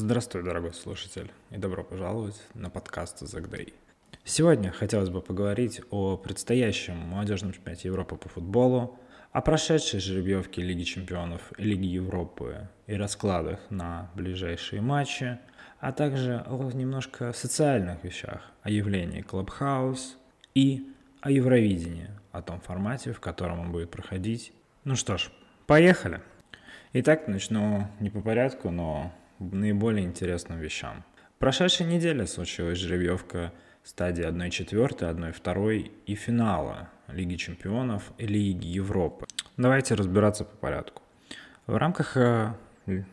Здравствуй, дорогой слушатель, и добро пожаловать на подкаст «Zack Day». Сегодня хотелось бы поговорить о предстоящем молодежном чемпионате Европы по футболу, о прошедшей жеребьевке Лиги чемпионов и Лиги Европы и раскладах на ближайшие матчи, а также о немножко социальных вещах, о явлении Clubhouse и о Евровидении, о том формате, в котором он будет проходить. Ну что ж, поехали! Итак, начну не по порядку, но наиболее интересным вещам. В прошедшей неделе случилась жеребьевка стадии 1-4, 1-2 и финала Лиги Чемпионов и Лиги Европы. Давайте разбираться по порядку. В рамках э,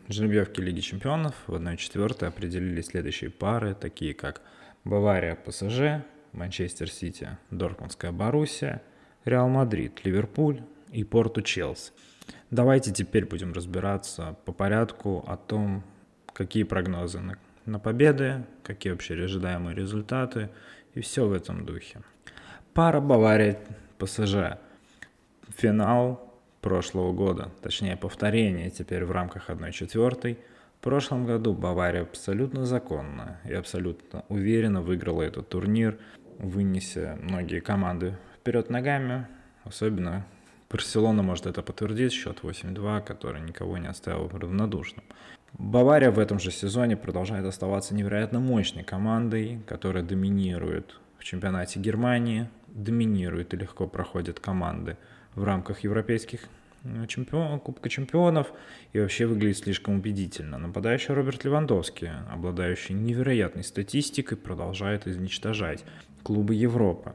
жеребьевки Лиги Чемпионов в 1-4 определили следующие пары, такие как Бавария ПСЖ, Манчестер Сити, Дортмундская Боруссия, Реал Мадрид, Ливерпуль и Порту Челси. Давайте теперь будем разбираться по порядку о том, какие прогнозы на, на победы, какие вообще ожидаемые результаты и все в этом духе. Пара Бавария ПСЖ. Финал прошлого года, точнее повторение теперь в рамках 1-4. В прошлом году Бавария абсолютно законно и абсолютно уверенно выиграла этот турнир, вынеся многие команды вперед ногами, особенно Барселона может это подтвердить, счет 8-2, который никого не оставил равнодушным. Бавария в этом же сезоне продолжает оставаться невероятно мощной командой, которая доминирует в чемпионате Германии, доминирует и легко проходит команды в рамках европейских э, чемпион, Кубка чемпионов и вообще выглядит слишком убедительно. Нападающий Роберт Левандовский, обладающий невероятной статистикой, продолжает изничтожать клубы Европы.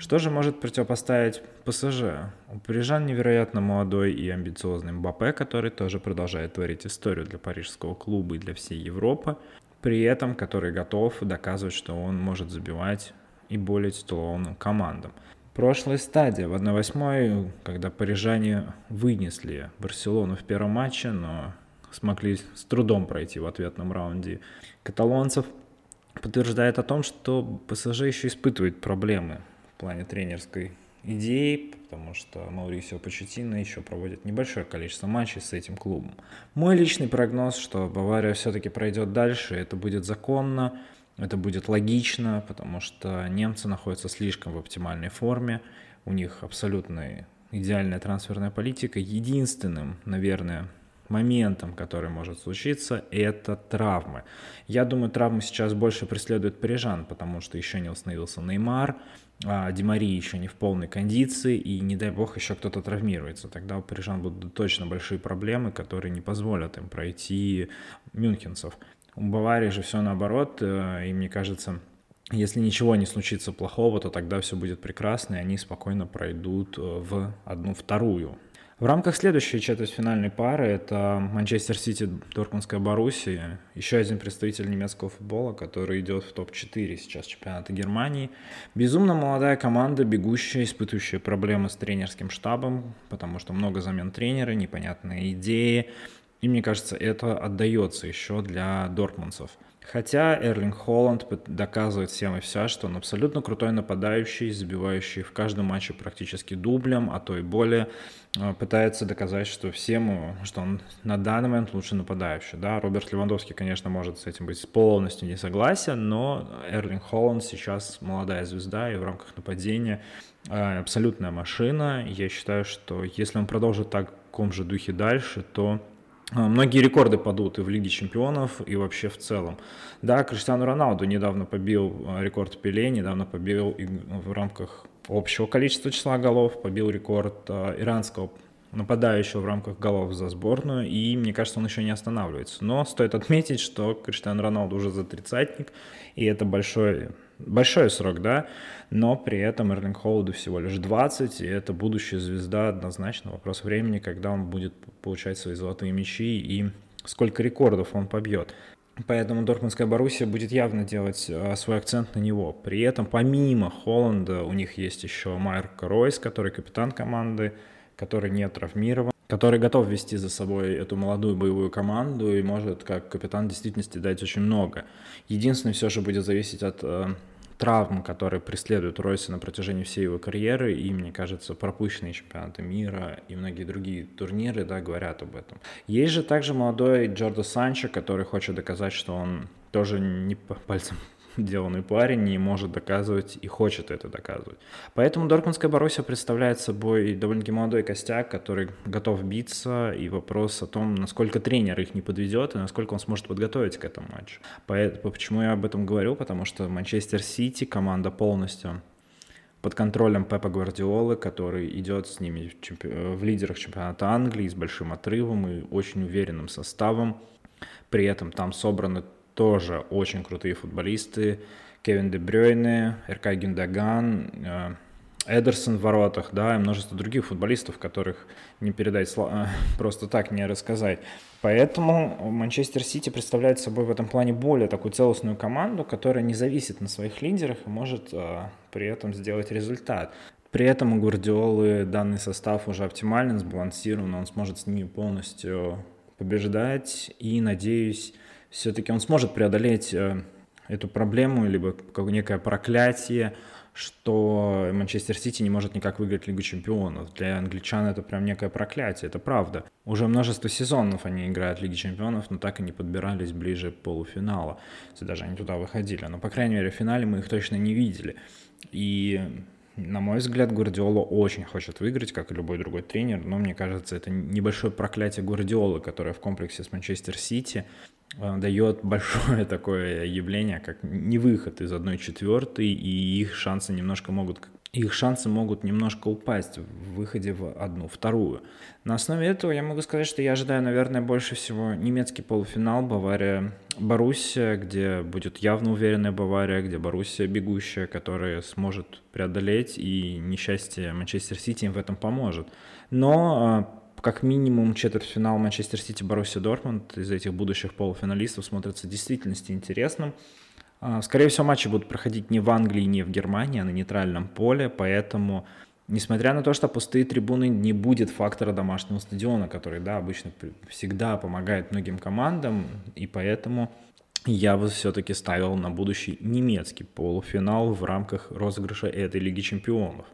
Что же может противопоставить ПСЖ? У парижан невероятно молодой и амбициозный Мбаппе, который тоже продолжает творить историю для парижского клуба и для всей Европы, при этом который готов доказывать, что он может забивать и более титулованным командам. Прошлая стадия в 1-8, когда парижане вынесли Барселону в первом матче, но смогли с трудом пройти в ответном раунде каталонцев, подтверждает о том, что ПСЖ еще испытывает проблемы плане тренерской идеи, потому что Маурисио Почетино еще проводит небольшое количество матчей с этим клубом. Мой личный прогноз, что Бавария все-таки пройдет дальше, это будет законно, это будет логично, потому что немцы находятся слишком в оптимальной форме, у них абсолютно идеальная трансферная политика. Единственным, наверное, моментом, который может случиться, это травмы. Я думаю, травмы сейчас больше преследуют парижан, потому что еще не восстановился Неймар, а Димари еще не в полной кондиции, и не дай бог еще кто-то травмируется. Тогда у парижан будут точно большие проблемы, которые не позволят им пройти мюнхенцев. У Баварии же все наоборот, э, и мне кажется, если ничего не случится плохого, то тогда все будет прекрасно, и они спокойно пройдут э, в одну вторую в рамках следующей четвертьфинальной пары это Манчестер Сити, Дортмундская Боруссия, еще один представитель немецкого футбола, который идет в топ-4 сейчас чемпионата Германии. Безумно молодая команда, бегущая, испытывающая проблемы с тренерским штабом, потому что много замен тренера, непонятные идеи. И мне кажется, это отдается еще для дортмундцев. Хотя Эрлинг Холланд доказывает всем и вся, что он абсолютно крутой нападающий, забивающий в каждом матче практически дублем, а то и более, э, пытается доказать, что всем, что он на данный момент лучший нападающий. Да, Роберт Левандовский, конечно, может с этим быть полностью не согласен, но Эрлинг Холланд сейчас молодая звезда и в рамках нападения э, абсолютная машина. Я считаю, что если он продолжит так в таком же духе дальше, то многие рекорды падут и в Лиге Чемпионов, и вообще в целом. Да, Криштиану Роналду недавно побил а, рекорд Пеле, недавно побил в рамках общего количества числа голов, побил рекорд а, иранского нападающего в рамках голов за сборную, и мне кажется, он еще не останавливается. Но стоит отметить, что Криштиану Роналду уже за тридцатник, и это большой большой срок, да, но при этом Эрлинг Холоду всего лишь 20, и это будущая звезда однозначно. Вопрос времени, когда он будет получать свои золотые мячи и сколько рекордов он побьет. Поэтому Дортмундская Боруссия будет явно делать э, свой акцент на него. При этом помимо Холланда у них есть еще Майк Ройс, который капитан команды, который не травмирован, который готов вести за собой эту молодую боевую команду и может как капитан в действительности дать очень много. Единственное, все же будет зависеть от э, травм, которые преследуют Ройса на протяжении всей его карьеры, и, мне кажется, пропущенные чемпионаты мира и многие другие турниры, да, говорят об этом. Есть же также молодой Джордо Санчо, который хочет доказать, что он тоже не пальцем деланный парень и может доказывать и хочет это доказывать. Поэтому Дортмундская Боруссия представляет собой довольно-таки молодой костяк, который готов биться, и вопрос о том, насколько тренер их не подведет и насколько он сможет подготовить к этому матчу. Поэтому, почему я об этом говорю? Потому что Манчестер Сити, команда полностью под контролем Пепа Гвардиолы, который идет с ними в, чемпи... в лидерах чемпионата Англии с большим отрывом и очень уверенным составом. При этом там собраны тоже очень крутые футболисты. Кевин Де Брёйне, Эркай Гюндаган, э, Эдерсон в воротах, да, и множество других футболистов, которых не передать э, просто так, не рассказать. Поэтому Манчестер Сити представляет собой в этом плане более такую целостную команду, которая не зависит на своих лидерах и может э, при этом сделать результат. При этом у Гвардиолы данный состав уже оптимален, сбалансирован, он сможет с ними полностью побеждать и, надеюсь, все-таки он сможет преодолеть э, эту проблему, либо некое проклятие, что Манчестер Сити не может никак выиграть Лигу Чемпионов. Для англичан это прям некое проклятие, это правда. Уже множество сезонов они играют Лиге Чемпионов, но так и не подбирались ближе полуфинала. Если даже они туда выходили. Но, по крайней мере, в финале мы их точно не видели. И на мой взгляд, Гвардиола очень хочет выиграть, как и любой другой тренер, но мне кажется, это небольшое проклятие Гвардиолы, которое в комплексе с Манчестер Сити Э, дает большое такое явление, как невыход из одной четвертой, и их шансы немножко могут их шансы могут немножко упасть в выходе в одну, вторую. На основе этого я могу сказать, что я ожидаю, наверное, больше всего немецкий полуфинал Бавария Боруссия, где будет явно уверенная Бавария, где Боруссия бегущая, которая сможет преодолеть, и несчастье Манчестер Сити им в этом поможет. Но э, как минимум четвертьфинал Манчестер Сити Боруссия Дортмунд из этих будущих полуфиналистов смотрится в действительности интересным. А, скорее всего, матчи будут проходить не в Англии, не в Германии, а на нейтральном поле, поэтому, несмотря на то, что пустые трибуны, не будет фактора домашнего стадиона, который, да, обычно всегда помогает многим командам, и поэтому я бы все-таки ставил на будущий немецкий полуфинал в рамках розыгрыша этой Лиги Чемпионов.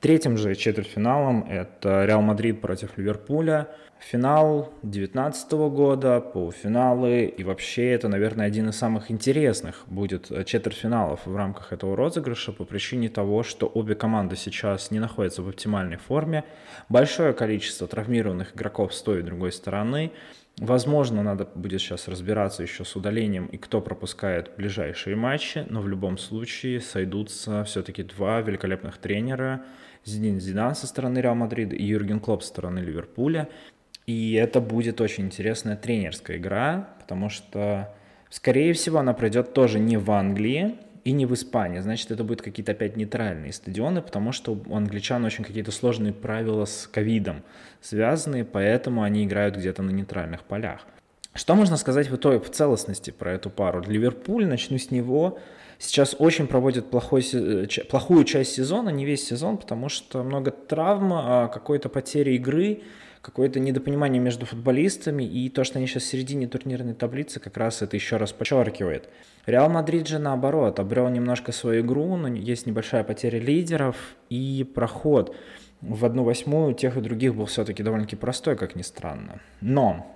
Третьим же четвертьфиналом это Реал Мадрид против Ливерпуля. Финал 2019 года, полуфиналы. И вообще это, наверное, один из самых интересных будет четвертьфиналов в рамках этого розыгрыша по причине того, что обе команды сейчас не находятся в оптимальной форме. Большое количество травмированных игроков с той и другой стороны. Возможно, надо будет сейчас разбираться еще с удалением и кто пропускает ближайшие матчи, но в любом случае сойдутся все-таки два великолепных тренера – Зидин Зидан со стороны Реал Мадрида и Юрген Клоп со стороны Ливерпуля. И это будет очень интересная тренерская игра, потому что, скорее всего, она пройдет тоже не в Англии и не в Испании. Значит, это будут какие-то опять нейтральные стадионы, потому что у англичан очень какие-то сложные правила с ковидом связаны, поэтому они играют где-то на нейтральных полях. Что можно сказать в итоге в целостности про эту пару? Ливерпуль, начну с него, сейчас очень проводит плохой, э, плохую часть сезона, не весь сезон, потому что много травм, а какой-то потери игры, какое-то недопонимание между футболистами, и то, что они сейчас в середине турнирной таблицы, как раз это еще раз подчеркивает. Реал Мадрид же наоборот, обрел немножко свою игру, но есть небольшая потеря лидеров и проход в одну восьмую тех и других был все-таки довольно-таки простой, как ни странно. Но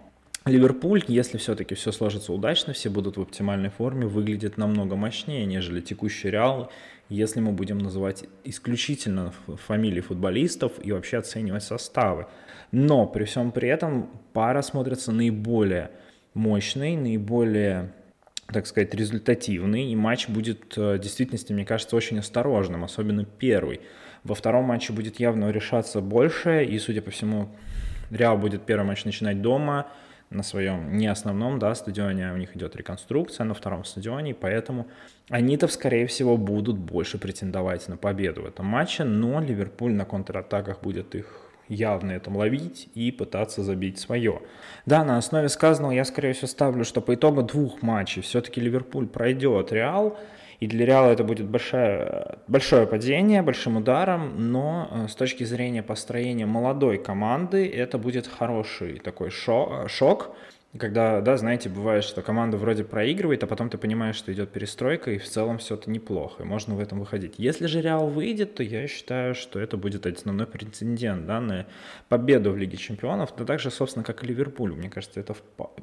Ливерпуль, если все-таки все сложится удачно, все будут в оптимальной форме, выглядит намного мощнее, нежели текущий Реал, если мы будем называть исключительно фамилии футболистов и вообще оценивать составы. Но при всем при этом пара смотрится наиболее мощной, наиболее так сказать, результативный, и матч будет э, в действительности, мне кажется, очень осторожным, особенно первый. Во втором матче будет явно решаться больше, и, судя по всему, Реал будет первый матч начинать дома, на своем не основном да, стадионе, у них идет реконструкция на втором стадионе, поэтому они-то, скорее всего, будут больше претендовать на победу в этом матче, но Ливерпуль на контратаках будет их явно этом ловить и пытаться забить свое. Да, на основе сказанного я, скорее всего, ставлю, что по итогу двух матчей все-таки Ливерпуль пройдет Реал, и для Реала это будет большое, большое падение, большим ударом, но э, с точки зрения построения молодой команды это будет хороший такой шок, шок Когда, да, знаете, бывает, что команда вроде проигрывает, а потом ты понимаешь, что идет перестройка, и в целом все это неплохо, и можно в этом выходить. Если же Реал выйдет, то я считаю, что это будет основной прецедент, да, на победу в Лиге Чемпионов, да также, собственно, как и Ливерпуль. Мне кажется, это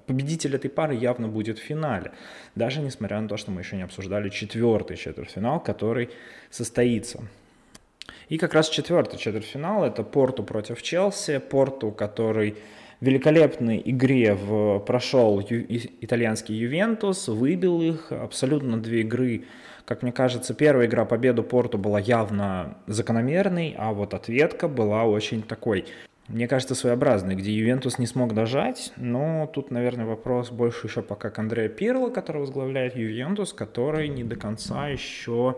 победитель этой пары явно будет в финале, даже несмотря на то, что мы еще не обсуждали четвертый четвертьфинал, который состоится. И как раз четвертый четвертьфинал – это Порту против Челси, Порту, который великолепной игре в, прошел ю, итальянский Ювентус, выбил их, абсолютно две игры. Как мне кажется, первая игра победу Порту была явно закономерной, а вот ответка была очень такой мне кажется, своеобразный, где Ювентус не смог дожать, но тут, наверное, вопрос больше еще пока к Андреа Пирло, который возглавляет Ювентус, который не до конца еще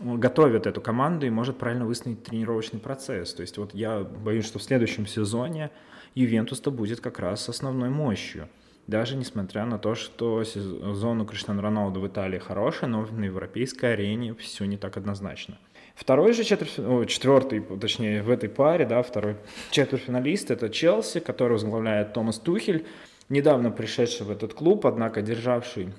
готовит эту команду и может правильно выстроить тренировочный процесс. То есть вот я боюсь, что в следующем сезоне Ювентус-то будет как раз основной мощью. Даже несмотря на то, что сезон у Криштиану Роналду в Италии хороший, но на европейской арене все не так однозначно. Второй же четверть, четвертый, точнее, в этой паре, да, второй четвертьфиналист – это Челси, который возглавляет Томас Тухель, недавно пришедший в этот клуб, однако державший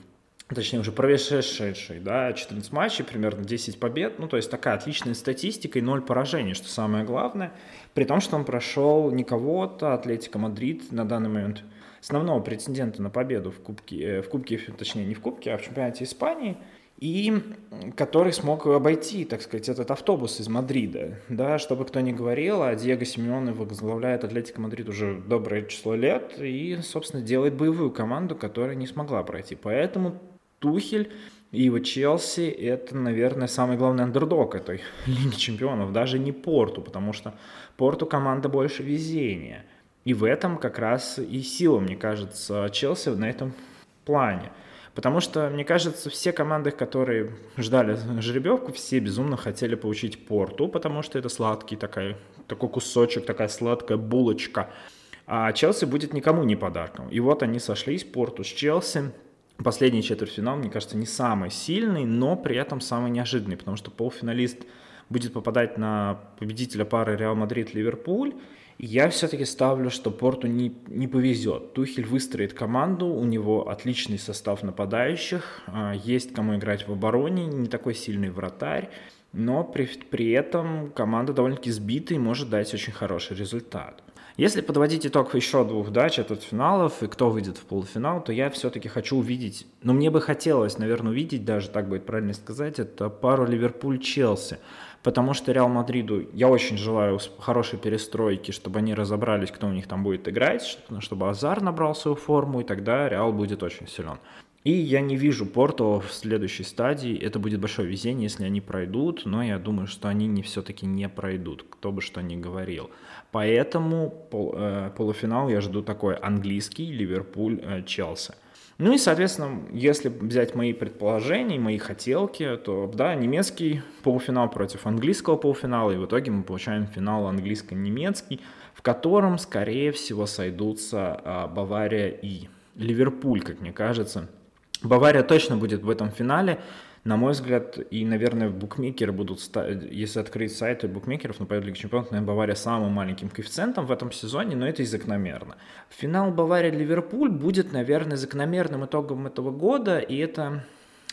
точнее уже провешедший, да, 14 матчей, примерно 10 побед, ну, то есть такая отличная статистика и 0 поражений, что самое главное, при том, что он прошел не кого-то, Атлетика Мадрид на данный момент основного претендента на победу в Кубке, э, в Кубке, точнее, не в Кубке, а в чемпионате Испании, и который смог обойти, так сказать, этот автобус из Мадрида. Да, чтобы кто ни говорил, а Диего Симеоне возглавляет Атлетико Мадрид уже доброе число лет и, собственно, делает боевую команду, которая не смогла пройти. Поэтому Тухель и его Челси – это, наверное, самый главный андердог этой Лиги Чемпионов, даже не Порту, потому что Порту команда больше везения. И в этом как раз и сила, мне кажется, Челси на этом плане. Потому что, мне кажется, все команды, которые ждали жеребьевку, все безумно хотели получить Порту, потому что это сладкий такой, такой кусочек, такая сладкая булочка. А Челси будет никому не подарком. И вот они сошлись, Порту с Челси, Последний четвертьфинал, мне кажется, не самый сильный, но при этом самый неожиданный, потому что полуфиналист будет попадать на победителя пары Реал Мадрид-Ливерпуль. Я все-таки ставлю, что Порту не, не повезет. Тухель выстроит команду, у него отличный состав нападающих, а, есть кому играть в обороне, не такой сильный вратарь, но при, при этом команда довольно-таки сбита и может дать очень хороший результат. Если подводить итог еще двух да, четвертьфиналов и кто выйдет в полуфинал, то я все-таки хочу увидеть, ну, мне бы хотелось, наверное, увидеть, даже так будет правильно сказать, это пару Ливерпуль-Челси. Потому что Реал Мадриду я очень желаю хорошей перестройки, чтобы они разобрались, кто у них там будет играть, чтобы Азар набрал свою форму, и тогда Реал будет очень силен. И я не вижу Порту в следующей стадии. Это будет большое везение, если они пройдут, но я думаю, что они не все-таки не пройдут, кто бы что ни говорил. Поэтому пол, э, полуфинал я жду такой английский Ливерпуль-Челси. Э, ну и, соответственно, если взять мои предположения, мои хотелки, то, да, немецкий полуфинал против английского полуфинала, и в итоге мы получаем финал английско-немецкий, в котором, скорее всего, сойдутся э, Бавария и Ливерпуль, как мне кажется. Бавария точно будет в этом финале, на мой взгляд, и, наверное, букмекеры будут, если открыть сайты букмекеров на победу Лиги Чемпионов, наверное, Бавария самым маленьким коэффициентом в этом сезоне, но это и закономерно. Финал Бавария-Ливерпуль будет, наверное, закономерным итогом этого года, и это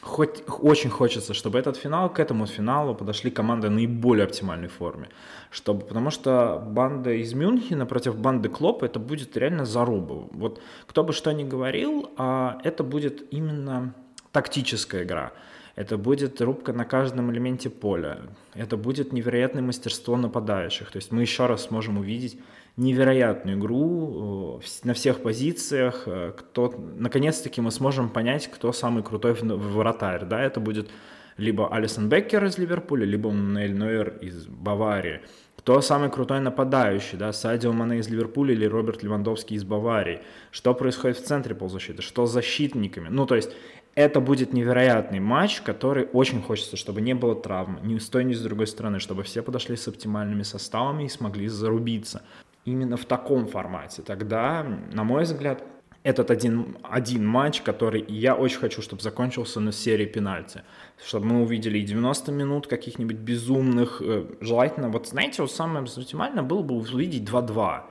хоть очень хочется, чтобы этот финал, к этому финалу подошли команды наиболее оптимальной форме. Чтобы, потому что банда из Мюнхена против банды Клопа это будет реально заруба. Вот кто бы что ни говорил, а это будет именно тактическая игра. Это будет рубка на каждом элементе поля. Это будет невероятное мастерство нападающих. То есть мы еще раз сможем увидеть невероятную игру э, на всех позициях. Э, кто, наконец-таки мы сможем понять, кто самый крутой вратарь. Да? Это будет либо Алисон Беккер из Ливерпуля, либо Нель Нойер из Баварии. Кто самый крутой нападающий, да, Садио Мане из Ливерпуля или Роберт Левандовский из Баварии? Что происходит в центре полузащиты? Что с защитниками? Ну, то есть это будет невероятный матч, который очень хочется, чтобы не было травм ни с той, ни с другой стороны, чтобы все подошли с оптимальными составами и смогли зарубиться. Именно в таком формате. Тогда, на мой взгляд, этот один, один матч, который я очень хочу, чтобы закончился на серии пенальти. Чтобы мы увидели и 90 минут каких-нибудь безумных. Э, желательно, вот знаете, вот самое оптимально было бы увидеть 2-2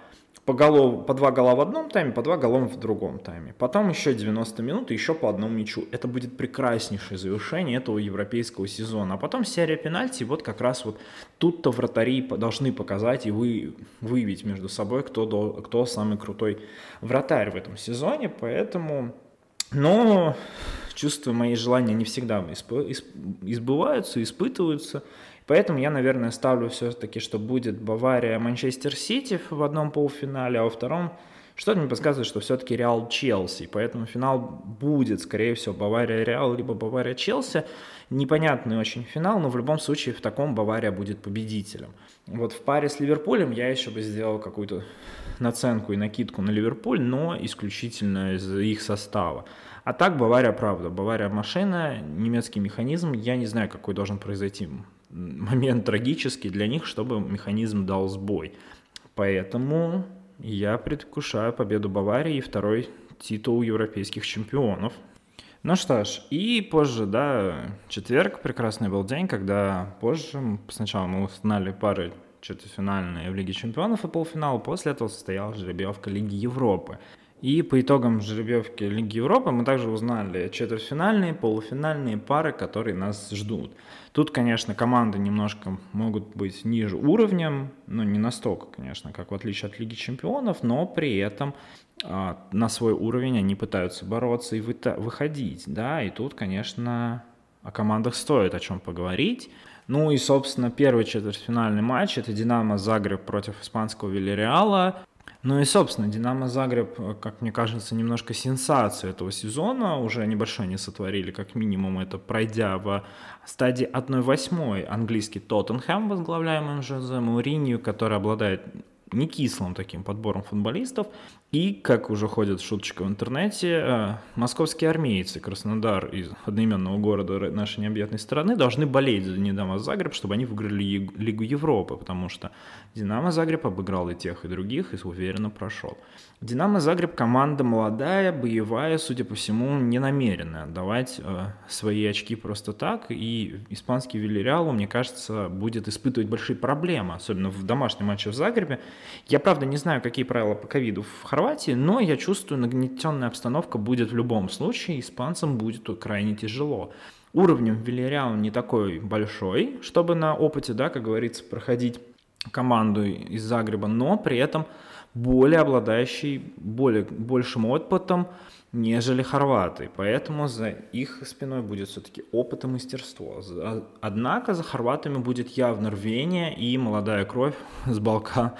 по, голов, по два гола в одном тайме, по два гола в другом тайме. Потом еще 90 минут и еще по одному мячу. Это будет прекраснейшее завершение этого европейского сезона. А потом серия пенальти, вот как раз вот тут-то вратари должны показать и вы, выявить между собой, кто, кто самый крутой вратарь в этом сезоне. Поэтому, но чувства, мои желания не всегда избываются, испытываются. Поэтому я, наверное, ставлю все-таки, что будет Бавария-Манчестер Сити в одном полуфинале, а во втором что-то мне подсказывает, что все-таки Реал Челси, поэтому финал будет, скорее всего, Бавария Реал, либо Бавария Челси. Непонятный очень финал, но в любом случае в таком Бавария будет победителем. Вот в паре с Ливерпулем я еще бы сделал какую-то наценку и накидку на Ливерпуль, но исключительно из их состава. А так Бавария правда. Бавария машина, немецкий механизм. Я не знаю, какой должен произойти момент трагический для них, чтобы механизм дал сбой. Поэтому я предвкушаю победу Баварии и второй титул европейских чемпионов. Ну что ж, и позже, да, четверг, прекрасный был день, когда позже, сначала мы узнали пары четвертьфинальные в Лиге чемпионов и полуфинал, после этого состоялась жеребьевка Лиги Европы. И по итогам жеребьевки Лиги Европы мы также узнали четвертьфинальные, полуфинальные пары, которые нас ждут. Тут, конечно, команды немножко могут быть ниже уровнем, ну не настолько, конечно, как в отличие от Лиги Чемпионов, но при этом э, на свой уровень они пытаются бороться и вы- выходить, да, и тут, конечно, о командах стоит о чем поговорить. Ну и, собственно, первый четвертьфинальный матч – это «Динамо Загреб» против испанского Вильяреала. Ну и, собственно, «Динамо Загреб», как мне кажется, немножко сенсация этого сезона. Уже небольшой не сотворили, как минимум, это пройдя в стадии 1-8 английский Тоттенхэм, возглавляемый Жозе Мауринью, который обладает не кислым таким подбором футболистов. И, как уже ходит шуточка в интернете, э, московские армейцы Краснодар из одноименного города нашей необъятной страны должны болеть за Динамо Загреб, чтобы они выиграли Лигу Европы, потому что Динамо Загреб обыграл и тех, и других, и уверенно прошел. Динамо Загреб команда молодая, боевая, судя по всему, не намерена отдавать э, свои очки просто так, и испанский Вильяреал, мне кажется, будет испытывать большие проблемы, особенно в домашнем матче в Загребе. Я, правда, не знаю, какие правила по ковиду в Хорватии, но я чувствую, нагнетенная обстановка будет в любом случае, испанцам будет крайне тяжело. Уровнем Вильяреал не такой большой, чтобы на опыте, да, как говорится, проходить команду из Загреба, но при этом более обладающий более, большим опытом, нежели хорваты. Поэтому за их спиной будет все-таки опыт и мастерство. Однако за хорватами будет явно рвение и молодая кровь с Балкан,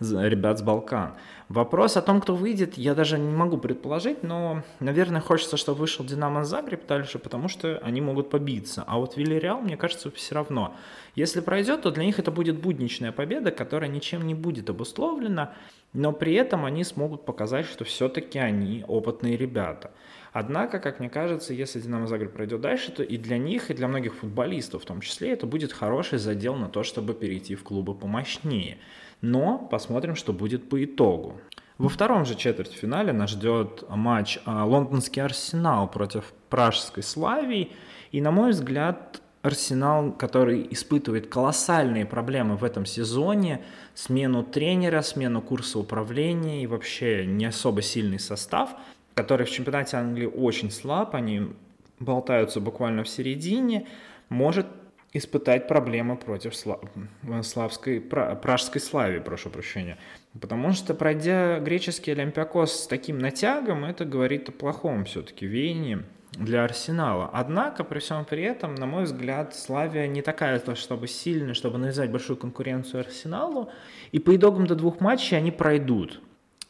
ребят с Балкан. Вопрос о том, кто выйдет, я даже не могу предположить, но, наверное, хочется, чтобы вышел Динамо Загреб дальше, потому что они могут побиться. А вот Вильяреал, мне кажется, все равно. Если пройдет, то для них это будет будничная победа, которая ничем не будет обусловлена, но при этом они смогут показать, что все-таки они опытные ребята. Однако, как мне кажется, если Динамо Загреб пройдет дальше, то и для них, и для многих футболистов в том числе, это будет хороший задел на то, чтобы перейти в клубы помощнее. Но посмотрим, что будет по итогу. Во втором же четвертьфинале нас ждет матч а, лондонский Арсенал против пражской Славии. И, на мой взгляд, Арсенал, который испытывает колоссальные проблемы в этом сезоне, смену тренера, смену курса управления и вообще не особо сильный состав, который в чемпионате Англии очень слаб, они болтаются буквально в середине, может испытать проблемы против слав... славской, пражской славе, прошу прощения. Потому что, пройдя греческий Олимпиакос с таким натягом, это говорит о плохом все-таки веянии для Арсенала. Однако, при всем при этом, на мой взгляд, Славия не такая, чтобы сильная, чтобы навязать большую конкуренцию Арсеналу. И по итогам до двух матчей они пройдут.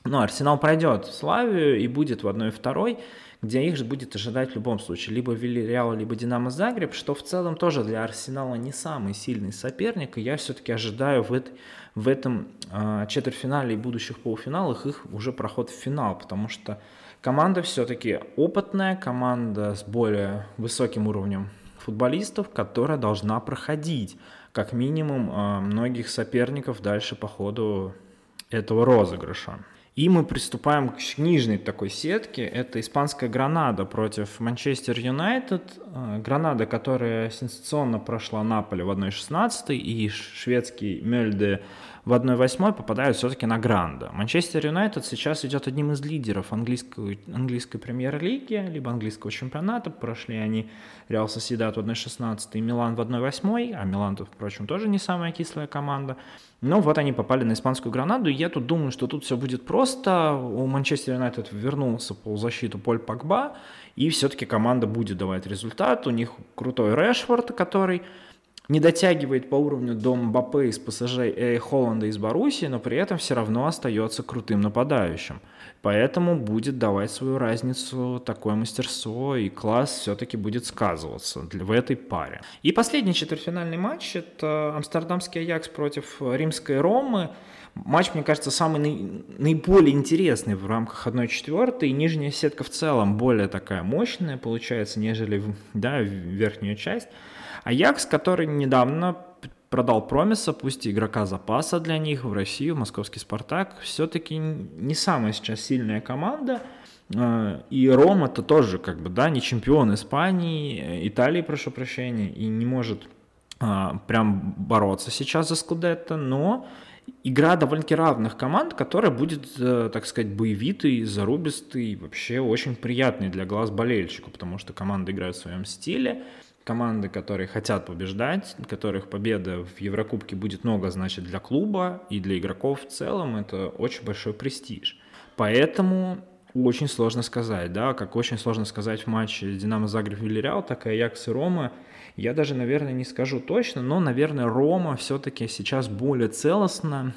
Но Арсенал пройдет Славию и будет в одной и второй, где их же будет ожидать в любом случае либо Вильяреал, либо Динамо Загреб, что в целом тоже для Арсенала не самый сильный соперник. И я все-таки ожидаю в, этой, в этом э, четвертьфинале и будущих полуфиналах их уже проход в финал, потому что Команда все-таки опытная, команда с более высоким уровнем футболистов, которая должна проходить как минимум а, многих соперников дальше по ходу этого розыгрыша. И мы приступаем к нижней такой сетке. Это испанская Гранада против Манчестер Юнайтед. Э, Гранада, которая сенсационно прошла Наполе в 1-16, и шведский Мельде в 1-8 попадают все-таки на Гранда. Манчестер Юнайтед сейчас идет одним из лидеров английской, английской премьер-лиги, либо английского чемпионата. Прошли они Реал Соседат в 1-16 и Милан в 1-8, а Милан, впрочем, тоже не самая кислая команда. Но вот они попали на испанскую гранаду, и я тут думаю, что тут все будет просто. У Манчестер Юнайтед вернулся по защиту Поль Пакба, и все-таки команда будет давать результат. У них крутой Решфорд, который не дотягивает по уровню до Мбаппе из ПСЖ и Холланда из Боруссии, но при этом все равно остается крутым нападающим. Поэтому будет давать свою разницу такое мастерство, и класс все-таки будет сказываться в этой паре. И последний четвертьфинальный матч – это амстердамский Аякс против римской Ромы. Матч, мне кажется, самый наиболее интересный в рамках 1-4, и нижняя сетка в целом более такая мощная получается, нежели да, верхняя часть. Аякс, который недавно продал Промиса, пусть игрока запаса для них в Россию, в московский «Спартак», все-таки не самая сейчас сильная команда. Э, и Рома это тоже как бы, да, не чемпион Испании, Италии, прошу прощения, и не может а, прям бороться сейчас за Скудетто, но игра довольно-таки равных команд, которая будет, э, так сказать, боевитой, зарубистой, вообще очень приятной для глаз болельщику, потому что команды играют в своем стиле, команды, которые хотят побеждать, которых победа в Еврокубке будет много значит для клуба и для игроков в целом, это очень большой престиж. Поэтому очень сложно сказать, да, как очень сложно сказать в матче Динамо Загреб Вильяреал, так и Аякс и Рома. Я даже, наверное, не скажу точно, но, наверное, Рома все-таки сейчас более целостна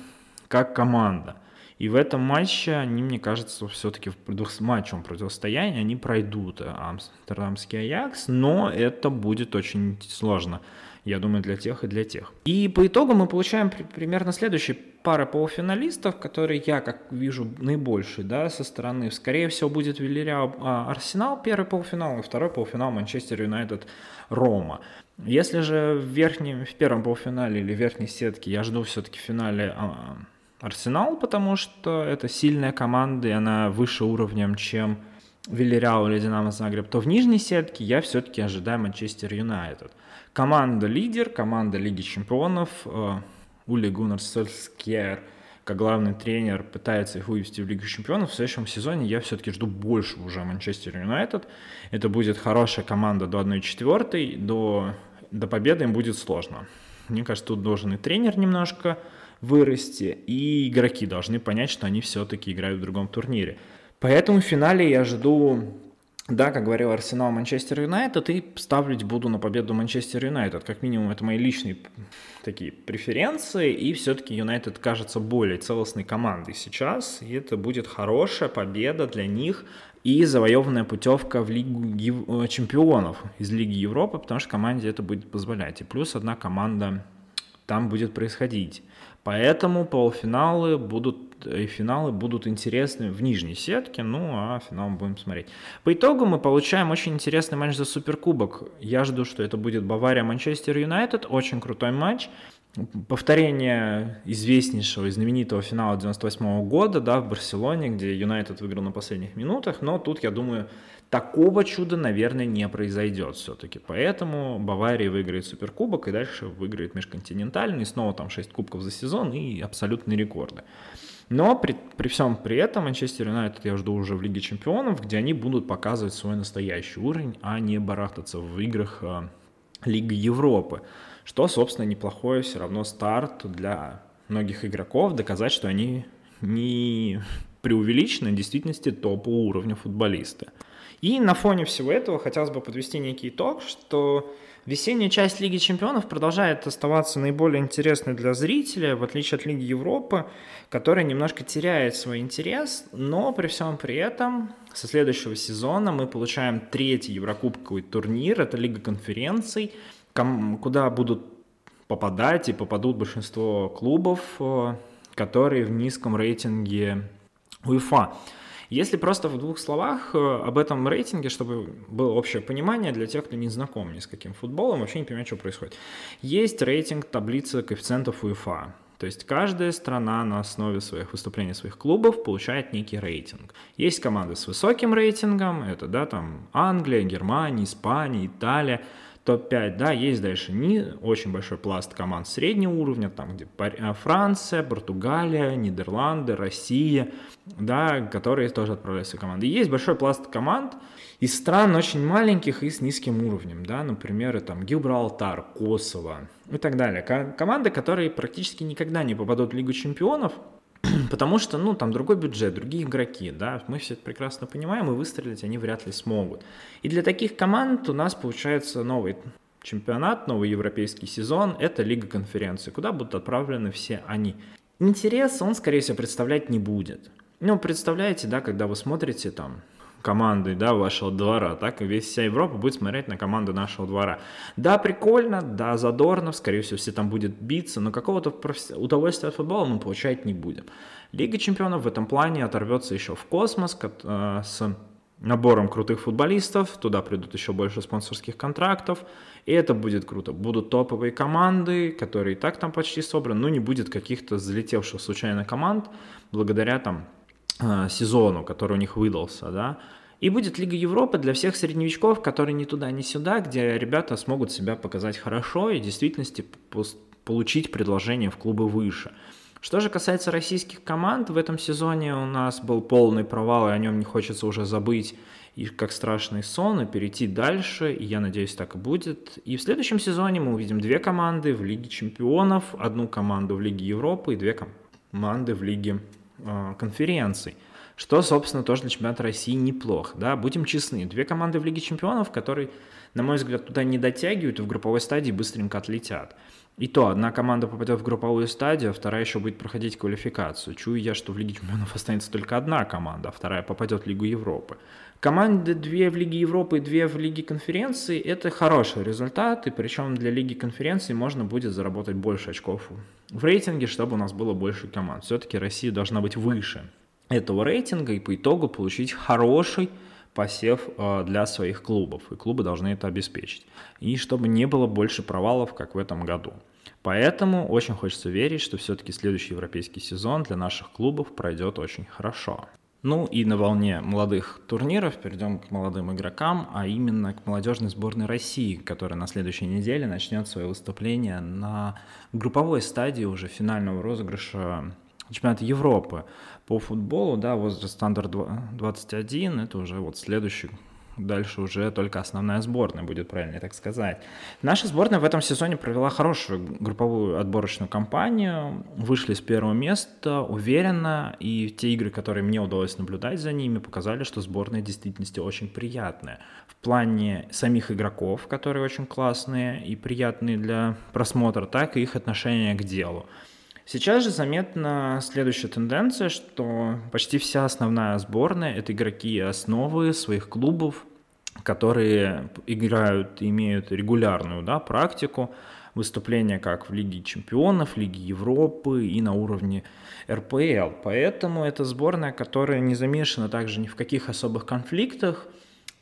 как команда – и в этом матче они, мне кажется, все-таки в двухматчевом противостоянии они пройдут Амстердамский Аякс, но это будет очень сложно, я думаю, для тех и для тех. И по итогу мы получаем примерно следующие пары полуфиналистов, которые я, как вижу, наибольшие, да, со стороны. Скорее всего, будет Вильяреал а, Арсенал первый полуфинал, и второй полуфинал Манчестер Юнайтед Рома. Если же в верхнем, в первом полуфинале или верхней сетке я жду все-таки финале а, Арсенал, потому что это сильная команда, и она выше уровнем, чем Вильяреал или Динамо Загреб, то в нижней сетке я все-таки ожидаю Манчестер Юнайтед. Команда лидер, команда Лиги Чемпионов, э, Ули Гуннар Сольскер, как главный тренер, пытается их вывести в Лигу Чемпионов. В следующем сезоне я все-таки жду больше уже Манчестер Юнайтед. Это будет хорошая команда до 1-4, до, до победы им будет сложно. Мне кажется, тут должен и тренер немножко вырасти, и игроки должны понять, что они все-таки играют в другом турнире. Поэтому в финале я жду, да, как говорил Арсенал Манчестер Юнайтед, и ставить буду на победу Манчестер Юнайтед. Как минимум, это мои личные такие преференции, и все-таки Юнайтед кажется более целостной командой сейчас, и это будет хорошая победа для них, и завоеванная путевка в Лигу э, чемпионов из Лиги Европы, потому что команде это будет позволять. И плюс одна команда там будет происходить. Поэтому полуфиналы будут и финалы будут интересны в нижней сетке, ну а финал мы будем смотреть. По итогу мы получаем очень интересный матч за Суперкубок. Я жду, что это будет Бавария-Манчестер Юнайтед, очень крутой матч. Повторение известнейшего и знаменитого финала 98 года да, в Барселоне, где Юнайтед выиграл на последних минутах, но тут, я думаю, Такого чуда, наверное, не произойдет все-таки. Поэтому Бавария выиграет Суперкубок и дальше выиграет Межконтинентальный. Снова там 6 кубков за сезон и абсолютные рекорды. Но при, при всем при этом Манчестер Юнайтед я жду уже в Лиге Чемпионов, где они будут показывать свой настоящий уровень, а не барахтаться в играх э, Лиги Европы. Что, собственно, неплохой все равно старт для многих игроков, доказать, что они не преувеличены, в действительности топового уровня футболисты. И на фоне всего этого хотелось бы подвести некий итог, что весенняя часть Лиги Чемпионов продолжает оставаться наиболее интересной для зрителя, в отличие от Лиги Европы, которая немножко теряет свой интерес, но при всем при этом со следующего сезона мы получаем третий Еврокубковый турнир, это Лига конференций, куда будут попадать и попадут большинство клубов, э, которые в низком рейтинге УЕФА. Если просто в двух словах э, об этом рейтинге, чтобы было общее понимание для тех, кто не знаком ни с каким футболом, вообще не понимает, что происходит. Есть рейтинг таблицы коэффициентов УЕФА. То есть каждая страна на основе своих выступлений своих клубов получает некий рейтинг. Есть команды с высоким рейтингом, это да, там Англия, Германия, Испания, Италия топ-5, да, есть дальше не очень большой пласт команд среднего уровня, там где э, Франция, Португалия, Нидерланды, Россия, да, которые тоже отправляют свои команды. есть большой пласт команд из стран очень маленьких и с низким уровнем, да, например, там Гибралтар, Косово и так далее. Команды, которые практически никогда не попадут в Лигу чемпионов, Потому что, ну, там другой бюджет, другие игроки, да, мы все это прекрасно понимаем, и выстрелить они вряд ли смогут. И для таких команд у нас получается новый чемпионат, новый европейский сезон, это Лига конференции, куда будут отправлены все они. Интерес он, скорее всего, представлять не будет. Ну, представляете, да, когда вы смотрите там командой, да, вашего двора, так и весь вся Европа будет смотреть на команды нашего двора. Да, прикольно, да, задорно, скорее всего, все там будет биться, но какого-то удовольствия от футбола мы получать не будем. Лига чемпионов в этом плане оторвется еще в космос э, с набором крутых футболистов, туда придут еще больше спонсорских контрактов, и это будет круто. Будут топовые команды, которые и так там почти собраны, но не будет каких-то залетевших случайно команд, благодаря там Э, сезону, который у них выдался, да, и будет Лига Европы для всех средневичков, которые ни туда, ни сюда, где ребята смогут себя показать хорошо и в действительности получить предложение в клубы выше. Что же касается российских команд, в этом сезоне у нас был полный провал, и о нем не хочется уже забыть, и как страшный сон, и перейти дальше, и я надеюсь, так и будет. И в следующем сезоне мы увидим две команды в Лиге Чемпионов, одну команду в Лиге Европы и две команды в Лиге Э, конференций, что, собственно, тоже для чемпионата России неплохо. Да? Будем честны, две команды в Лиге чемпионов, которые, на мой взгляд, туда не дотягивают и в групповой стадии быстренько отлетят. И то, одна команда попадет в групповую стадию, а вторая еще будет проходить квалификацию. Чую я, что в Лиге чемпионов останется только одна команда, а вторая попадет в Лигу Европы. Команды две в Лиге Европы и две в Лиге конференции – это хороший результат, и причем для Лиги конференции можно будет заработать больше очков в рейтинге, чтобы у нас было больше команд. Все-таки Россия должна быть выше этого рейтинга и по итогу получить хороший посев э, для своих клубов, и клубы должны это обеспечить. И чтобы не было больше провалов, как в этом году. Поэтому очень хочется верить, что все-таки следующий европейский сезон для наших клубов пройдет очень хорошо. Ну и на волне молодых турниров перейдем к молодым игрокам, а именно к молодежной сборной России, которая на следующей неделе начнет свое выступление на групповой стадии уже финального розыгрыша чемпионата Европы по футболу, да, возраст стандарт 21, это уже вот следующий дальше уже только основная сборная, будет правильно так сказать. Наша сборная в этом сезоне провела хорошую групповую отборочную кампанию, вышли с первого места уверенно, и те игры, которые мне удалось наблюдать за ними, показали, что сборная в действительности очень приятная. В плане самих игроков, которые очень классные и приятные для просмотра, так и их отношение к делу. Сейчас же заметна следующая тенденция, что почти вся основная сборная – это игроки основы своих клубов, которые играют, имеют регулярную да, практику выступления как в Лиге чемпионов, Лиге Европы и на уровне РПЛ. Поэтому это сборная, которая не замешана также ни в каких особых конфликтах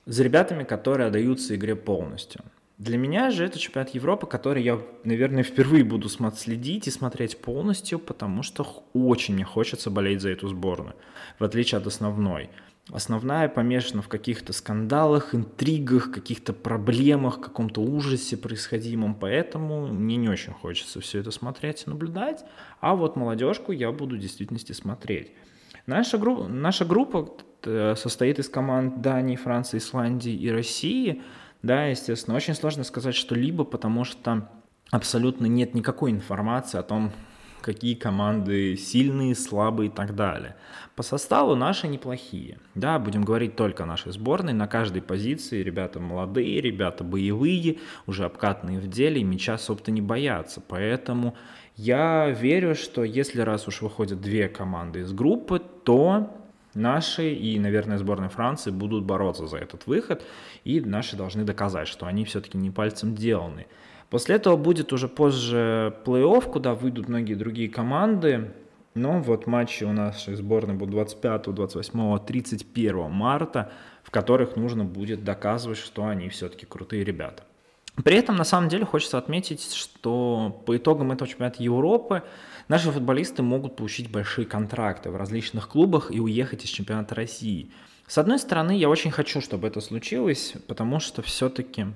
с ребятами, которые отдаются игре полностью. Для меня же это чемпионат Европы, который я, наверное, впервые буду следить и смотреть полностью, потому что очень мне хочется болеть за эту сборную, в отличие от основной. Основная помешана в каких-то скандалах, интригах, каких-то проблемах, каком-то ужасе происходимом, поэтому мне не очень хочется все это смотреть и наблюдать, а вот молодежку я буду в действительности смотреть. Наша, группа, наша группа э, состоит из команд Дании, Франции, Исландии и России – да, естественно, очень сложно сказать что-либо, потому что абсолютно нет никакой информации о том, какие команды сильные, слабые и так далее. По составу наши неплохие. Да, будем говорить только о нашей сборной. На каждой позиции ребята молодые, ребята боевые, уже обкатанные в деле, и мяча, собственно, не боятся. Поэтому я верю, что если раз уж выходят две команды из группы, то наши и, наверное, сборная Франции будут бороться за этот выход, и наши должны доказать, что они все-таки не пальцем деланы. После этого будет уже позже плей-офф, куда выйдут многие другие команды, но вот матчи у нашей сборной будут 25, 28, 31 марта, в которых нужно будет доказывать, что они все-таки крутые ребята. При этом, на самом деле, хочется отметить, что по итогам этого чемпионата Европы наши футболисты могут получить большие контракты в различных клубах и уехать из чемпионата России. С одной стороны, я очень хочу, чтобы это случилось, потому что все-таки,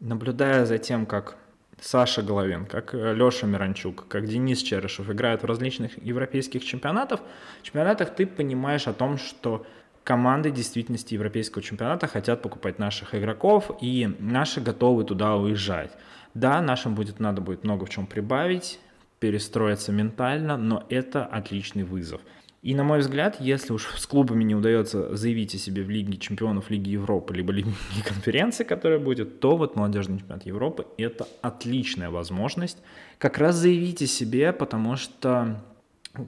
наблюдая за тем, как Саша Головин, как Леша Миранчук, как Денис Черышев играют в различных европейских чемпионатах, чемпионатах ты понимаешь о том, что команды действительности европейского чемпионата хотят покупать наших игроков, и наши готовы туда уезжать. Да, нашим будет надо будет много в чем прибавить, перестроиться ментально, но это отличный вызов. И, на мой взгляд, если уж с клубами не удается заявить о себе в Лиге чемпионов Лиги Европы, либо Лиге конференции, которая будет, то вот молодежный чемпионат Европы – это отличная возможность как раз заявить о себе, потому что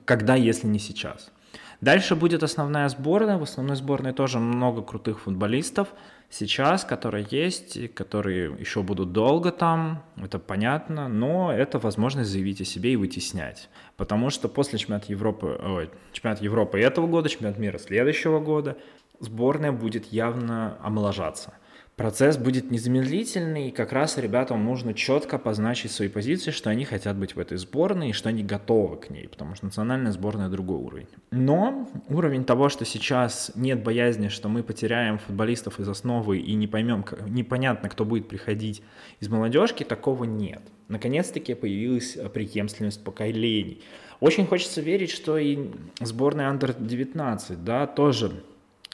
когда, если не сейчас – Дальше будет основная сборная. В основной сборной тоже много крутых футболистов сейчас, которые есть, которые еще будут долго там, это понятно, но это возможность заявить о себе и вытеснять. Потому что после чемпионата Европы, ой, чемпионата Европы этого года, чемпионат мира следующего года, сборная будет явно омоложаться процесс будет незамедлительный, и как раз ребятам нужно четко позначить свои позиции, что они хотят быть в этой сборной, и что они готовы к ней, потому что национальная сборная другой уровень. Но уровень того, что сейчас нет боязни, что мы потеряем футболистов из основы и не поймем, непонятно, кто будет приходить из молодежки, такого нет. Наконец-таки появилась преемственность поколений. Очень хочется верить, что и сборная Under-19, да, тоже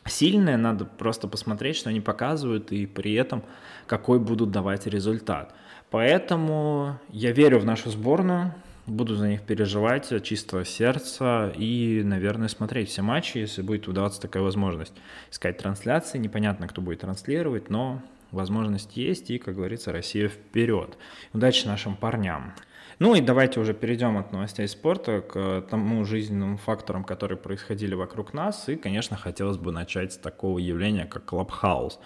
сильные, надо просто посмотреть, что они показывают, и при этом какой будут давать результат. Поэтому я верю в нашу сборную, буду за них переживать от чистого сердца и, наверное, смотреть все матчи, если будет удаваться такая возможность. Искать трансляции, непонятно, кто будет транслировать, но возможность есть, и, как говорится, Россия вперед. Удачи нашим парням. Ну и давайте уже перейдем от новостей спорта к тому жизненным факторам, которые происходили вокруг нас. И, конечно, хотелось бы начать с такого явления, как Clubhouse.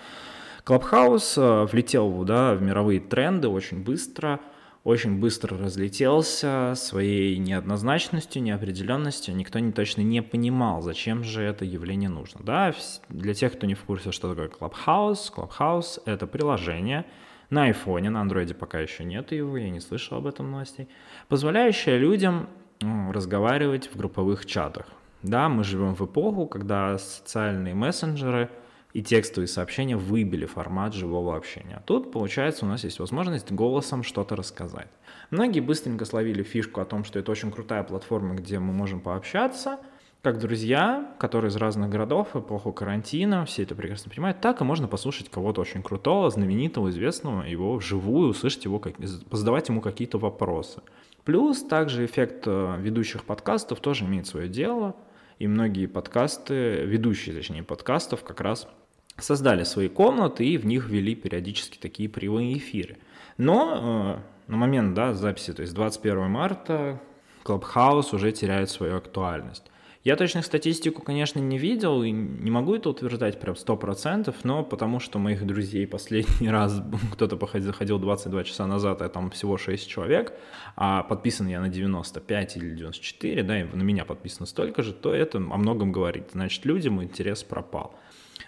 Clubhouse э, влетел да, в мировые тренды очень быстро, очень быстро разлетелся своей неоднозначностью, неопределенностью. Никто не точно не понимал, зачем же это явление нужно. Да, для тех, кто не в курсе, что такое Clubhouse, Clubhouse — это приложение — на айфоне, на андроиде пока еще нет его, я не слышал об этом новостей, позволяющая людям разговаривать в групповых чатах. Да, мы живем в эпоху, когда социальные мессенджеры и текстовые сообщения выбили формат живого общения. А тут, получается, у нас есть возможность голосом что-то рассказать. Многие быстренько словили фишку о том, что это очень крутая платформа, где мы можем пообщаться – как друзья, которые из разных городов, эпоху карантина, все это прекрасно понимают, так и можно послушать кого-то очень крутого, знаменитого, известного, его вживую, услышать его, задавать ему какие-то вопросы. Плюс также эффект э, ведущих подкастов тоже имеет свое дело, и многие подкасты, ведущие, точнее, подкастов как раз создали свои комнаты и в них ввели периодически такие прямые эфиры. Но э, на момент да, записи, то есть 21 марта, Clubhouse уже теряет свою актуальность. Я точных статистику, конечно, не видел и не могу это утверждать прям 100%, но потому что моих друзей последний раз кто-то походил, ходил 22 часа назад, а там всего 6 человек, а подписан я на 95 или 94, да, и на меня подписано столько же, то это о многом говорит. Значит, людям интерес пропал.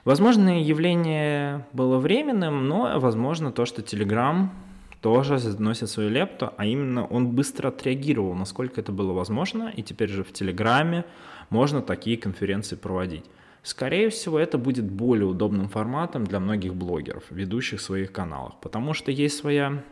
Возможно, явление было временным, но, возможно, то, что Telegram тоже носит свою лепту, а именно он быстро отреагировал, насколько это было возможно, и теперь же в Телеграме можно такие конференции проводить. Скорее всего, это будет более удобным форматом для многих блогеров, ведущих своих каналах, потому что есть своя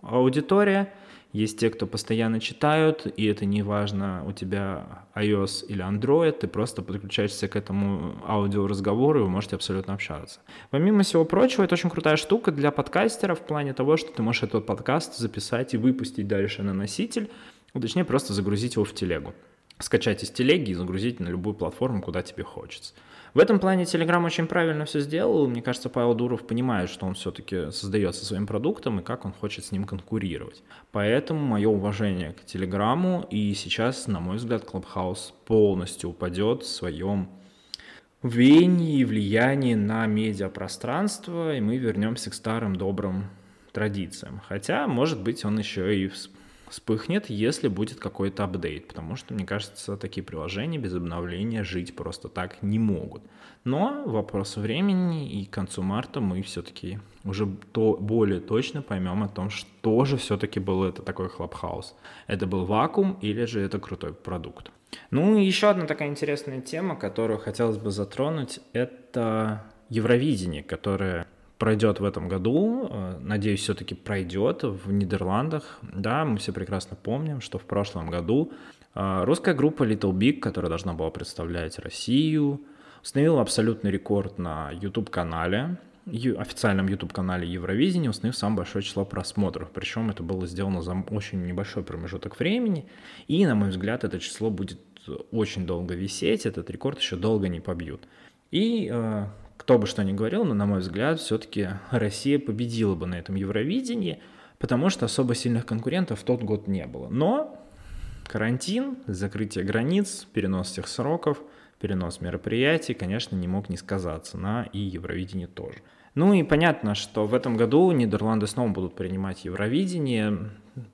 аудитория, есть те, кто постоянно читают, и это не важно, у тебя iOS или Android, ты просто подключаешься к этому аудиоразговору, и вы можете абсолютно общаться. Помимо всего прочего, это очень крутая штука для подкастеров в плане того, что ты можешь этот подкаст записать и выпустить дальше на носитель, ну, точнее просто загрузить его в телегу скачать из телеги и загрузить на любую платформу, куда тебе хочется. В этом плане Telegram очень правильно все сделал. Мне кажется, Павел Дуров понимает, что он все-таки создается своим продуктом и как он хочет с ним конкурировать. Поэтому мое уважение к Телеграму. И сейчас, на мой взгляд, Clubhouse полностью упадет в своем веянии и влиянии на медиапространство, и мы вернемся к старым добрым традициям. Хотя, может быть, он еще и вспыхнет, если будет какой-то апдейт, потому что, мне кажется, такие приложения без обновления жить просто так не могут. Но вопрос времени, и к концу марта мы все-таки уже то более точно поймем о том, что же все-таки был это такой Clubhouse. Это был вакуум или же это крутой продукт. Ну и еще одна такая интересная тема, которую хотелось бы затронуть, это Евровидение, которое пройдет в этом году, э, надеюсь, все-таки пройдет в Нидерландах. Да, мы все прекрасно помним, что в прошлом году э, русская группа Little Big, которая должна была представлять Россию, установила абсолютный рекорд на YouTube-канале, официальном YouTube-канале Евровидения, установив самое большое число просмотров. Причем это было сделано за очень небольшой промежуток времени. И, на мой взгляд, это число будет очень долго висеть, этот рекорд еще долго не побьют. И э, кто бы что ни говорил, но, на мой взгляд, все-таки Россия победила бы на этом Евровидении, потому что особо сильных конкурентов в тот год не было. Но карантин, закрытие границ, перенос всех сроков, перенос мероприятий, конечно, не мог не сказаться на и Евровидении тоже. Ну и понятно, что в этом году Нидерланды снова будут принимать Евровидение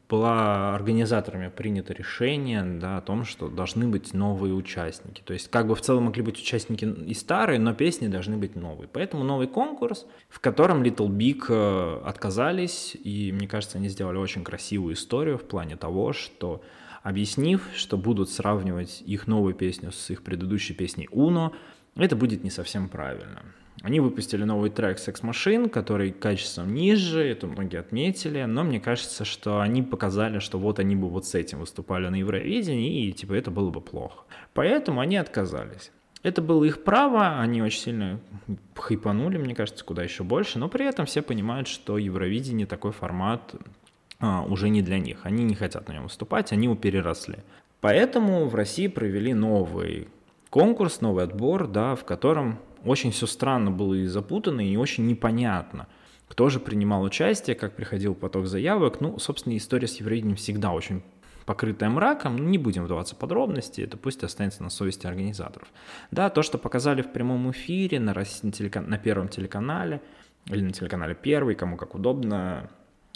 была организаторами принято решение да, о том, что должны быть новые участники. То есть как бы в целом могли быть участники и старые, но песни должны быть новые. Поэтому новый конкурс, в котором Little Big э, отказались, и мне кажется, они сделали очень красивую историю в плане того, что объяснив, что будут сравнивать их новую песню с их предыдущей песней «Uno», это будет не совсем правильно. Они выпустили новый трек Sex Machine, который качеством ниже, это многие отметили, но мне кажется, что они показали, что вот они бы вот с этим выступали на Евровидении, и типа это было бы плохо. Поэтому они отказались. Это было их право, они очень сильно хайпанули, мне кажется, куда еще больше, но при этом все понимают, что Евровидение такой формат а, уже не для них. Они не хотят на нем выступать, они его переросли. Поэтому в России провели новый конкурс, новый отбор, да, в котором очень все странно было и запутанно, и очень непонятно. Кто же принимал участие, как приходил поток заявок. Ну, собственно, история с Евровидением всегда очень покрытая мраком, ну, не будем вдаваться в подробности, это пусть останется на совести организаторов. Да, то, что показали в прямом эфире на, России, на, телекан- на Первом телеканале, или на телеканале Первый, кому как удобно,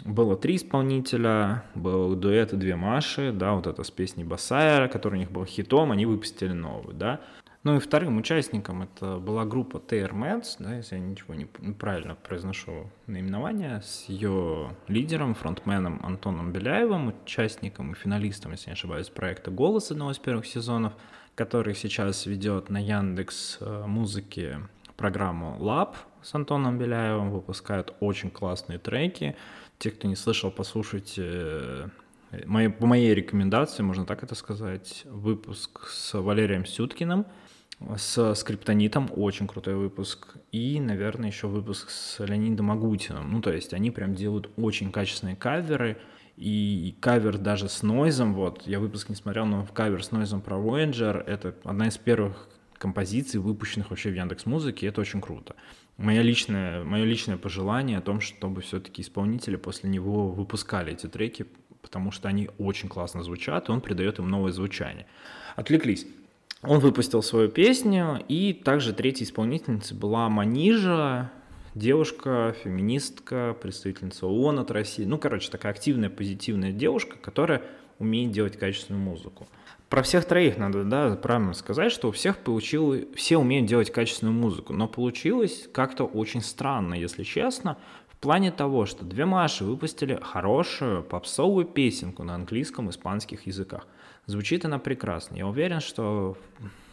было три исполнителя, был дуэт две Маши, да, вот это с песней Басая, который у них был хитом, они выпустили новую, да. Ну и вторым участником это была группа TR Meds, да, если я ничего не правильно произношу наименование, с ее лидером, фронтменом Антоном Беляевым, участником и финалистом, если не ошибаюсь, проекта «Голос» одного из первых сезонов, который сейчас ведет на Яндекс э, музыке программу Lab с Антоном Беляевым, выпускает очень классные треки. Те, кто не слышал, послушайте э, моей, по моей рекомендации, можно так это сказать, выпуск с Валерием Сюткиным – с скриптонитом, очень крутой выпуск, и, наверное, еще выпуск с Леонидом Агутиным. Ну, то есть они прям делают очень качественные каверы, и кавер даже с нойзом, вот, я выпуск не смотрел, но кавер с нойзом про Voyager, это одна из первых композиций, выпущенных вообще в Яндекс Музыке, это очень круто. Моя личная, мое личное пожелание о том, чтобы все-таки исполнители после него выпускали эти треки, потому что они очень классно звучат, и он придает им новое звучание. Отвлеклись. Он выпустил свою песню, и также третьей исполнительницей была Манижа, девушка, феминистка, представительница ООН от России. Ну, короче, такая активная, позитивная девушка, которая умеет делать качественную музыку. Про всех троих надо, да, правильно сказать, что у всех получилось, все умеют делать качественную музыку, но получилось как-то очень странно, если честно, в плане того, что две Маши выпустили хорошую попсовую песенку на английском и испанских языках. Звучит она прекрасно. Я уверен, что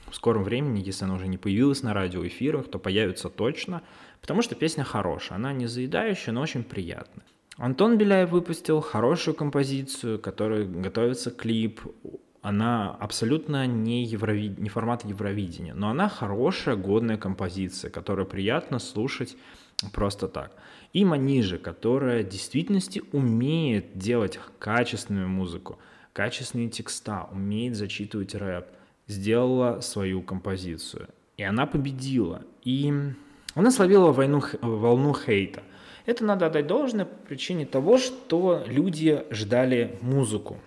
в скором времени, если она уже не появилась на радиоэфирах, то появится точно, потому что песня хорошая. Она не заедающая, но очень приятная. Антон Беляев выпустил хорошую композицию, которой готовится клип. Она абсолютно не, еврови... не формат Евровидения, но она хорошая, годная композиция, которую приятно слушать просто так. И Манижа, которая в действительности умеет делать качественную музыку – качественные текста, умеет зачитывать рэп, сделала свою композицию. И она победила. И она словила войну, волну хейта. Это надо отдать должное по причине того, что люди ждали музыку,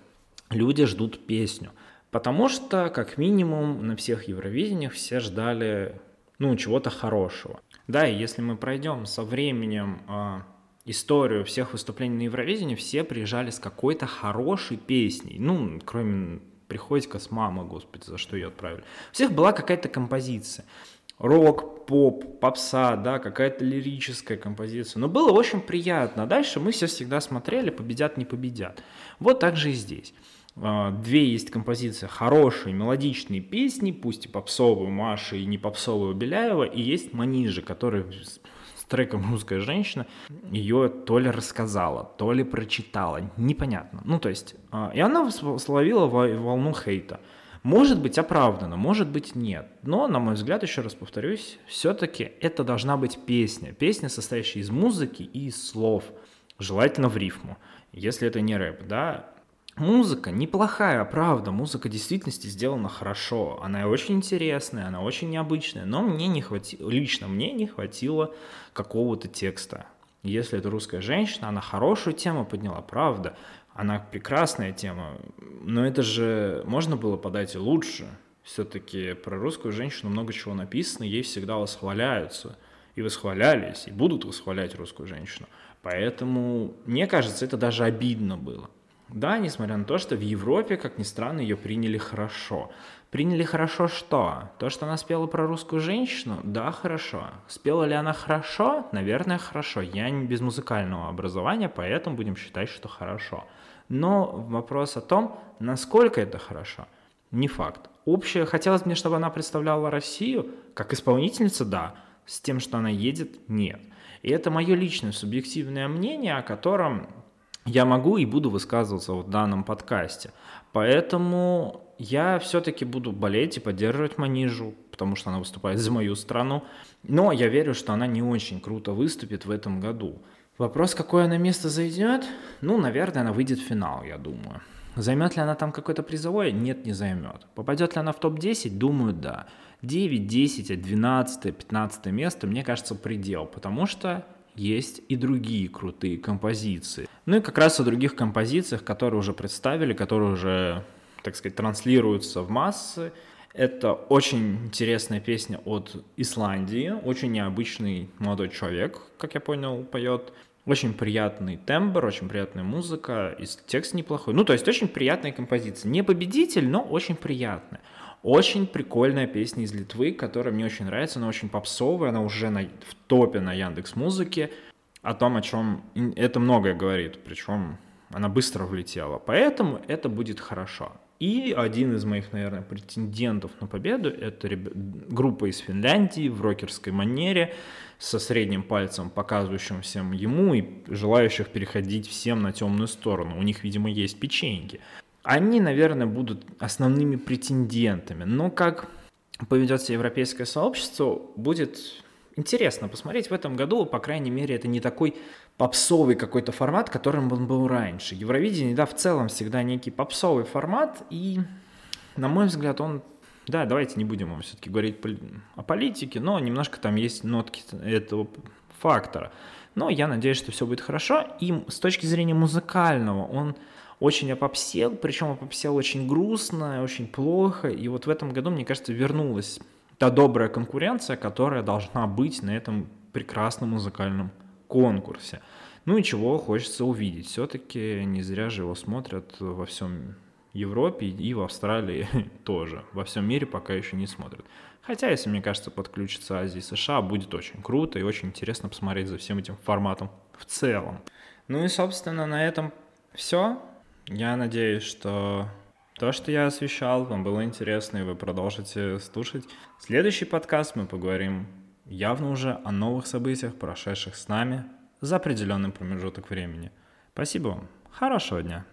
люди ждут песню. Потому что, как минимум, на всех Евровидениях все ждали, ну, чего-то хорошего. Да, и если мы пройдем со временем э, историю всех выступлений на Евровидении, все приезжали с какой-то хорошей песней. Ну, кроме «Приходите с мама», господи, за что ее отправили. У всех была какая-то композиция. Рок, поп, попса, да, какая-то лирическая композиция. Но было очень приятно. А дальше мы все всегда смотрели, победят, не победят. Вот так же и здесь. А, две есть композиции хорошие, мелодичные песни, пусть и попсовые Маши, и не попсовую Беляева, и есть Манижи, который с треком «Русская женщина» ее то ли рассказала, то ли прочитала, непонятно. Ну, то есть, а, и она словила волну хейта. Может быть оправдано, может быть нет. Но, на мой взгляд, еще раз повторюсь, все-таки это должна быть песня. Песня, состоящая из музыки и из слов. Желательно в рифму. Если это не рэп, да, Музыка неплохая, правда, музыка действительности сделана хорошо, она очень интересная, она очень необычная, но мне не хватило, лично мне не хватило какого-то текста. Если это русская женщина, она хорошую тему подняла, правда, она прекрасная тема, но это же можно было подать и лучше. Все-таки про русскую женщину много чего написано, ей всегда восхваляются, и восхвалялись, и будут восхвалять русскую женщину. Поэтому, мне кажется, это даже обидно было. Да, несмотря на то, что в Европе, как ни странно, ее приняли хорошо. Приняли хорошо что? То, что она спела про русскую женщину? Да, хорошо. Спела ли она хорошо? Наверное, хорошо. Я не без музыкального образования, поэтому будем считать, что хорошо. Но вопрос о том, насколько это хорошо, не факт. Общее, хотелось мне, чтобы она представляла Россию, как исполнительница, да, с тем, что она едет, нет. И это мое личное субъективное мнение, о котором я могу и буду высказываться в данном подкасте. Поэтому я все-таки буду болеть и поддерживать Манижу, потому что она выступает за мою страну. Но я верю, что она не очень круто выступит в этом году. Вопрос, какое она место зайдет? Ну, наверное, она выйдет в финал, я думаю. Займет ли она там какое-то призовое? Нет, не займет. Попадет ли она в топ-10? Думаю, да. 9, 10, 12, 15 место, мне кажется, предел, потому что есть и другие крутые композиции. Ну и как раз о других композициях, которые уже представили, которые уже, так сказать, транслируются в массы. Это очень интересная песня от Исландии, очень необычный молодой человек, как я понял, поет. Очень приятный тембр, очень приятная музыка, и текст неплохой. Ну, то есть очень приятная композиция. Не победитель, но очень приятная. Очень прикольная песня из Литвы, которая мне очень нравится, она очень попсовая, она уже на, в топе на Яндекс Музыке, о том, о чем это многое говорит, причем она быстро влетела, поэтому это будет хорошо. И один из моих, наверное, претендентов на победу — это группа из Финляндии в рокерской манере, со средним пальцем, показывающим всем ему и желающих переходить всем на темную сторону. У них, видимо, есть печеньки они, наверное, будут основными претендентами. Но как поведет себя европейское сообщество, будет интересно посмотреть. В этом году, по крайней мере, это не такой попсовый какой-то формат, которым он был раньше. Евровидение, да, в целом всегда некий попсовый формат, и, на мой взгляд, он да, давайте не будем все-таки говорить о политике, но немножко там есть нотки этого фактора. Но я надеюсь, что все будет хорошо. И с точки зрения музыкального он очень опопсел, причем опопсел очень грустно, очень плохо. И вот в этом году, мне кажется, вернулась та добрая конкуренция, которая должна быть на этом прекрасном музыкальном конкурсе. Ну и чего хочется увидеть. Все-таки не зря же его смотрят во всем Европе и в Австралии тоже. Во всем мире пока еще не смотрят. Хотя, если, мне кажется, подключится Азия и США, будет очень круто и очень интересно посмотреть за всем этим форматом в целом. Ну и, собственно, на этом все. Я надеюсь, что то, что я освещал, вам было интересно, и вы продолжите слушать. Следующий подкаст мы поговорим явно уже о новых событиях, прошедших с нами за определенный промежуток времени. Спасибо вам. Хорошего дня.